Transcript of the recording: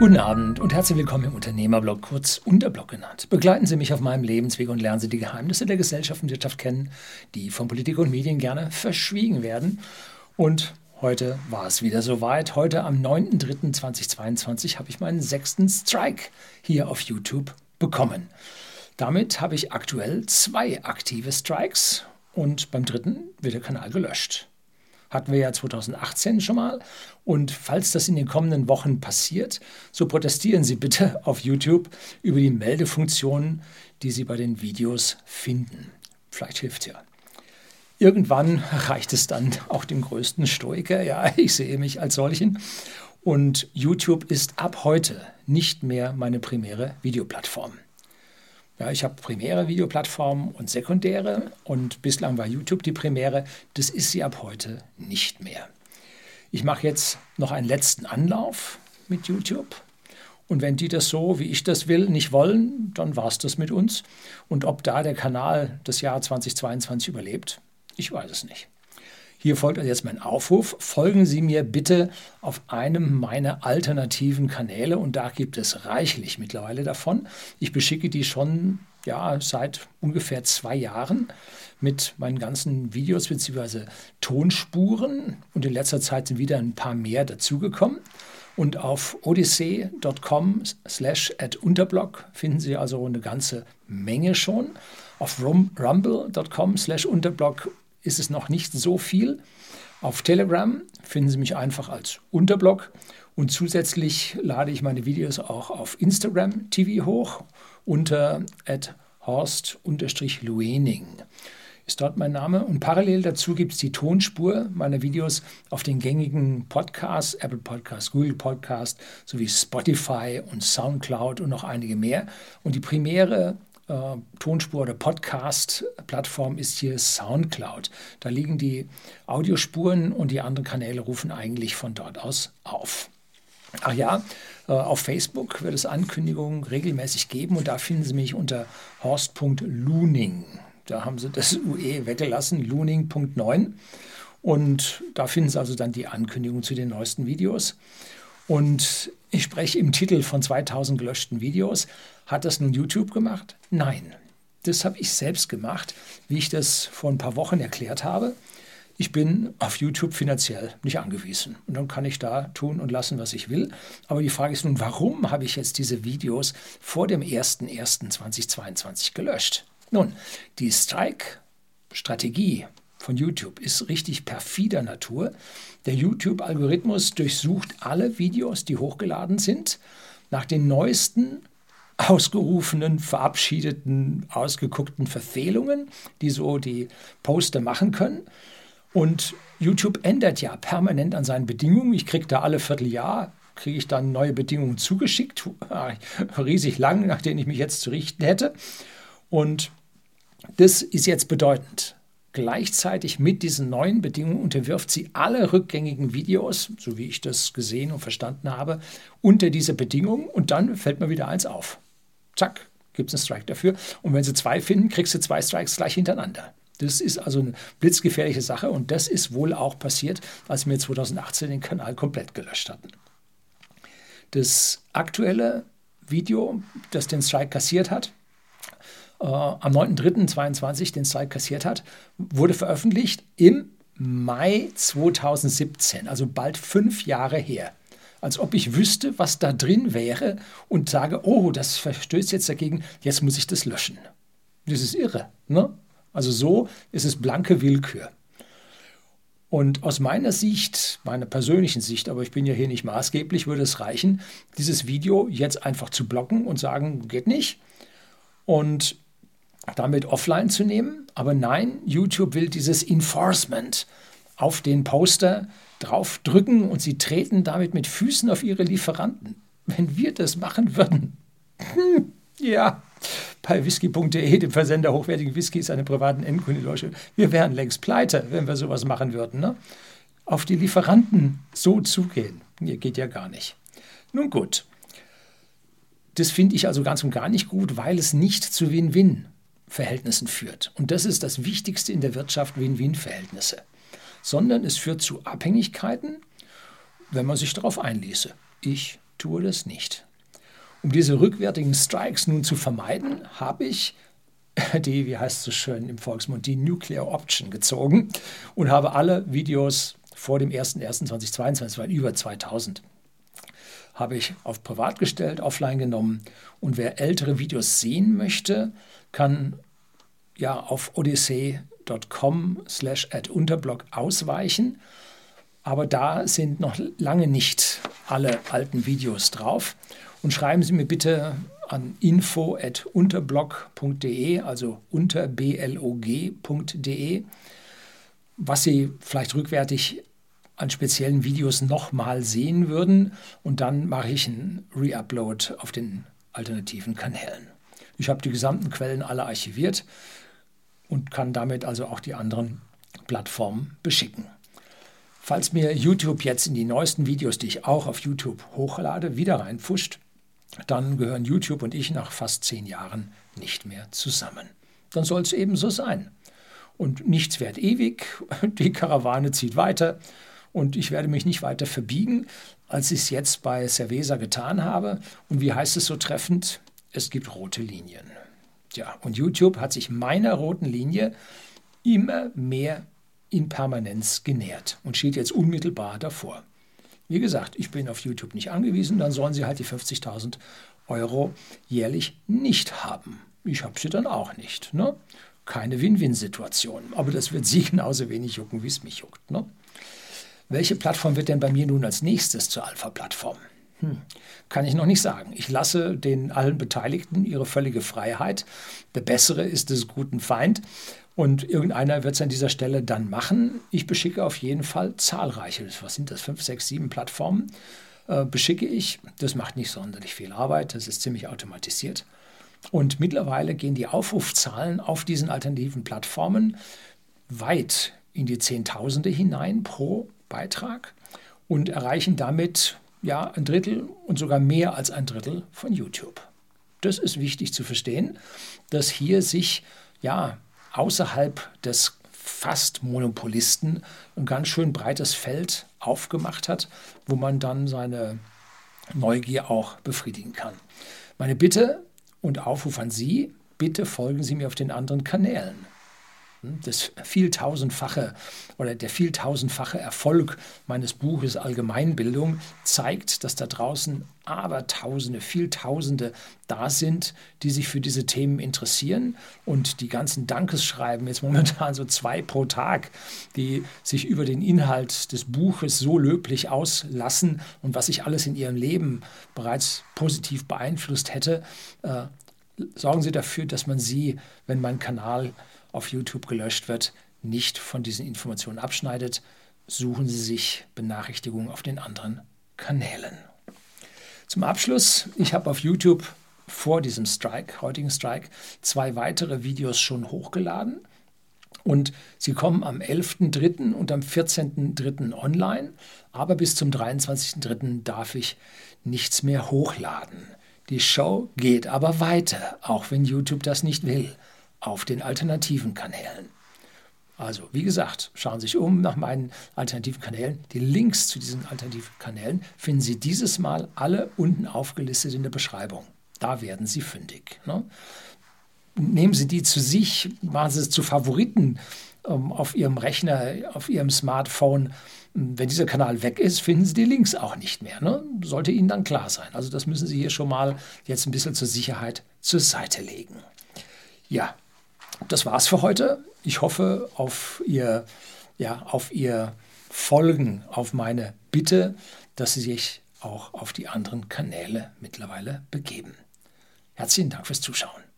Guten Abend und herzlich willkommen im Unternehmerblog, kurz Unterblog genannt. Begleiten Sie mich auf meinem Lebensweg und lernen Sie die Geheimnisse der Gesellschaft und Wirtschaft kennen, die von Politik und Medien gerne verschwiegen werden. Und heute war es wieder soweit. Heute am 9.3.2022 habe ich meinen sechsten Strike hier auf YouTube bekommen. Damit habe ich aktuell zwei aktive Strikes und beim dritten wird der Kanal gelöscht. Hatten wir ja 2018 schon mal. Und falls das in den kommenden Wochen passiert, so protestieren Sie bitte auf YouTube über die Meldefunktionen, die Sie bei den Videos finden. Vielleicht hilft ja. Irgendwann reicht es dann auch dem größten Stoiker. Ja, ich sehe mich als solchen. Und YouTube ist ab heute nicht mehr meine primäre Videoplattform. Ja, ich habe primäre Videoplattformen und sekundäre und bislang war YouTube die primäre. Das ist sie ab heute nicht mehr. Ich mache jetzt noch einen letzten Anlauf mit YouTube. Und wenn die das so, wie ich das will, nicht wollen, dann war es das mit uns. Und ob da der Kanal das Jahr 2022 überlebt, ich weiß es nicht. Hier folgt also jetzt mein Aufruf. Folgen Sie mir bitte auf einem meiner alternativen Kanäle und da gibt es reichlich mittlerweile davon. Ich beschicke die schon ja, seit ungefähr zwei Jahren mit meinen ganzen Videos bzw. Tonspuren und in letzter Zeit sind wieder ein paar mehr dazugekommen. Und auf odyssey.com slash at unterblog finden Sie also eine ganze Menge schon. Auf rumble.com slash unterblog ist es noch nicht so viel. Auf Telegram finden Sie mich einfach als Unterblog und zusätzlich lade ich meine Videos auch auf Instagram TV hoch unter horst-luening ist dort mein Name. Und parallel dazu gibt es die Tonspur meiner Videos auf den gängigen Podcasts, Apple Podcasts, Google Podcasts sowie Spotify und Soundcloud und noch einige mehr. Und die primäre äh, Tonspur oder Podcast-Plattform ist hier Soundcloud. Da liegen die Audiospuren und die anderen Kanäle rufen eigentlich von dort aus auf. Ach ja, äh, auf Facebook wird es Ankündigungen regelmäßig geben und da finden Sie mich unter horst.luning. Da haben Sie das UE weggelassen, luning.9. Und da finden Sie also dann die Ankündigung zu den neuesten Videos. Und ich spreche im Titel von 2000 gelöschten Videos. Hat das nun YouTube gemacht? Nein. Das habe ich selbst gemacht, wie ich das vor ein paar Wochen erklärt habe. Ich bin auf YouTube finanziell nicht angewiesen. Und dann kann ich da tun und lassen, was ich will. Aber die Frage ist nun, warum habe ich jetzt diese Videos vor dem 01.01.2022 gelöscht? Nun, die Strike-Strategie von YouTube ist richtig perfider Natur. Der YouTube-Algorithmus durchsucht alle Videos, die hochgeladen sind, nach den neuesten ausgerufenen, verabschiedeten, ausgeguckten Verfehlungen, die so die Poster machen können. Und YouTube ändert ja permanent an seinen Bedingungen. Ich kriege da alle Vierteljahr, kriege ich dann neue Bedingungen zugeschickt, riesig lang, nach denen ich mich jetzt zu richten hätte. Und das ist jetzt bedeutend. Gleichzeitig mit diesen neuen Bedingungen unterwirft sie alle rückgängigen Videos, so wie ich das gesehen und verstanden habe, unter diese Bedingungen und dann fällt mir wieder eins auf. Zack, gibt es einen Strike dafür. Und wenn sie zwei finden, kriegst du zwei Strikes gleich hintereinander. Das ist also eine blitzgefährliche Sache und das ist wohl auch passiert, als wir 2018 den Kanal komplett gelöscht hatten. Das aktuelle Video, das den Strike kassiert hat, äh, am 9.3.22 den Strike kassiert hat, wurde veröffentlicht im Mai 2017, also bald fünf Jahre her. Als ob ich wüsste, was da drin wäre und sage, oh, das verstößt jetzt dagegen, jetzt muss ich das löschen. Das ist irre. Ne? Also so ist es blanke Willkür. Und aus meiner Sicht, meiner persönlichen Sicht, aber ich bin ja hier nicht maßgeblich, würde es reichen, dieses Video jetzt einfach zu blocken und sagen, geht nicht. Und damit offline zu nehmen. Aber nein, YouTube will dieses Enforcement auf den Poster draufdrücken und sie treten damit mit Füßen auf ihre Lieferanten. Wenn wir das machen würden, hm, ja, bei whisky.de, dem Versender hochwertigen Whiskys, eine privaten Endkundenloge, wir wären längst pleite, wenn wir sowas machen würden. Ne? Auf die Lieferanten so zugehen, nee, geht ja gar nicht. Nun gut, das finde ich also ganz und gar nicht gut, weil es nicht zu Win-Win Verhältnissen führt. Und das ist das Wichtigste in der Wirtschaft, Win-Win-Verhältnisse. Sondern es führt zu Abhängigkeiten, wenn man sich darauf einließe. Ich tue das nicht. Um diese rückwärtigen Strikes nun zu vermeiden, habe ich die, wie heißt es so schön im Volksmund, die Nuclear Option gezogen und habe alle Videos vor dem 01.01.2022, das waren über 2000, habe ich auf privat gestellt, offline genommen. Und wer ältere Videos sehen möchte, kann ja auf odyssee.com slash unterblog ausweichen. Aber da sind noch lange nicht alle alten Videos drauf. Und schreiben Sie mir bitte an info.unterblog.de, also unterblog.de, was Sie vielleicht rückwärtig an speziellen Videos nochmal sehen würden. Und dann mache ich einen Reupload auf den alternativen Kanälen. Ich habe die gesamten Quellen alle archiviert und kann damit also auch die anderen Plattformen beschicken. Falls mir YouTube jetzt in die neuesten Videos, die ich auch auf YouTube hochlade, wieder reinpfuscht, dann gehören YouTube und ich nach fast zehn Jahren nicht mehr zusammen. Dann soll es eben so sein. Und nichts währt ewig, die Karawane zieht weiter und ich werde mich nicht weiter verbiegen, als ich es jetzt bei Cerveza getan habe. Und wie heißt es so treffend? Es gibt rote Linien. Ja, und YouTube hat sich meiner roten Linie immer mehr in Permanenz genähert und steht jetzt unmittelbar davor. Wie gesagt, ich bin auf YouTube nicht angewiesen, dann sollen sie halt die 50.000 Euro jährlich nicht haben. Ich habe sie dann auch nicht. Ne? Keine Win-Win-Situation. Aber das wird sie genauso wenig jucken, wie es mich juckt. Ne? Welche Plattform wird denn bei mir nun als nächstes zur Alpha-Plattform? Hm, kann ich noch nicht sagen. Ich lasse den allen Beteiligten ihre völlige Freiheit. Der Bessere ist des guten Feind. Und irgendeiner wird es an dieser Stelle dann machen. Ich beschicke auf jeden Fall zahlreiche, was sind das, fünf, sechs, sieben Plattformen, äh, beschicke ich. Das macht nicht sonderlich viel Arbeit, das ist ziemlich automatisiert. Und mittlerweile gehen die Aufrufzahlen auf diesen alternativen Plattformen weit in die Zehntausende hinein pro Beitrag und erreichen damit ja ein Drittel und sogar mehr als ein Drittel von YouTube. Das ist wichtig zu verstehen, dass hier sich ja außerhalb des fast Monopolisten ein ganz schön breites Feld aufgemacht hat, wo man dann seine Neugier auch befriedigen kann. Meine Bitte und Aufruf an Sie, bitte folgen Sie mir auf den anderen Kanälen. Das vieltausendfache oder der vieltausendfache Erfolg meines Buches Allgemeinbildung zeigt, dass da draußen Abertausende, Vieltausende da sind, die sich für diese Themen interessieren und die ganzen Dankesschreiben, jetzt momentan so zwei pro Tag, die sich über den Inhalt des Buches so löblich auslassen und was ich alles in ihrem Leben bereits positiv beeinflusst hätte, äh, sorgen Sie dafür, dass man sie, wenn mein Kanal auf YouTube gelöscht wird, nicht von diesen Informationen abschneidet, suchen Sie sich Benachrichtigungen auf den anderen Kanälen. Zum Abschluss, ich habe auf YouTube vor diesem Strike, heutigen Strike, zwei weitere Videos schon hochgeladen. Und sie kommen am 11.3. und am 14.3. online, aber bis zum 23.3. darf ich nichts mehr hochladen. Die Show geht aber weiter, auch wenn YouTube das nicht will auf den alternativen Kanälen. Also, wie gesagt, schauen Sie sich um nach meinen alternativen Kanälen. Die Links zu diesen alternativen Kanälen finden Sie dieses Mal alle unten aufgelistet in der Beschreibung. Da werden Sie fündig. Ne? Nehmen Sie die zu sich, machen Sie es zu Favoriten ähm, auf Ihrem Rechner, auf Ihrem Smartphone. Wenn dieser Kanal weg ist, finden Sie die Links auch nicht mehr. Ne? Sollte Ihnen dann klar sein. Also das müssen Sie hier schon mal jetzt ein bisschen zur Sicherheit zur Seite legen. Ja, das war's für heute. Ich hoffe auf Ihr, ja, auf Ihr Folgen, auf meine Bitte, dass Sie sich auch auf die anderen Kanäle mittlerweile begeben. Herzlichen Dank fürs Zuschauen.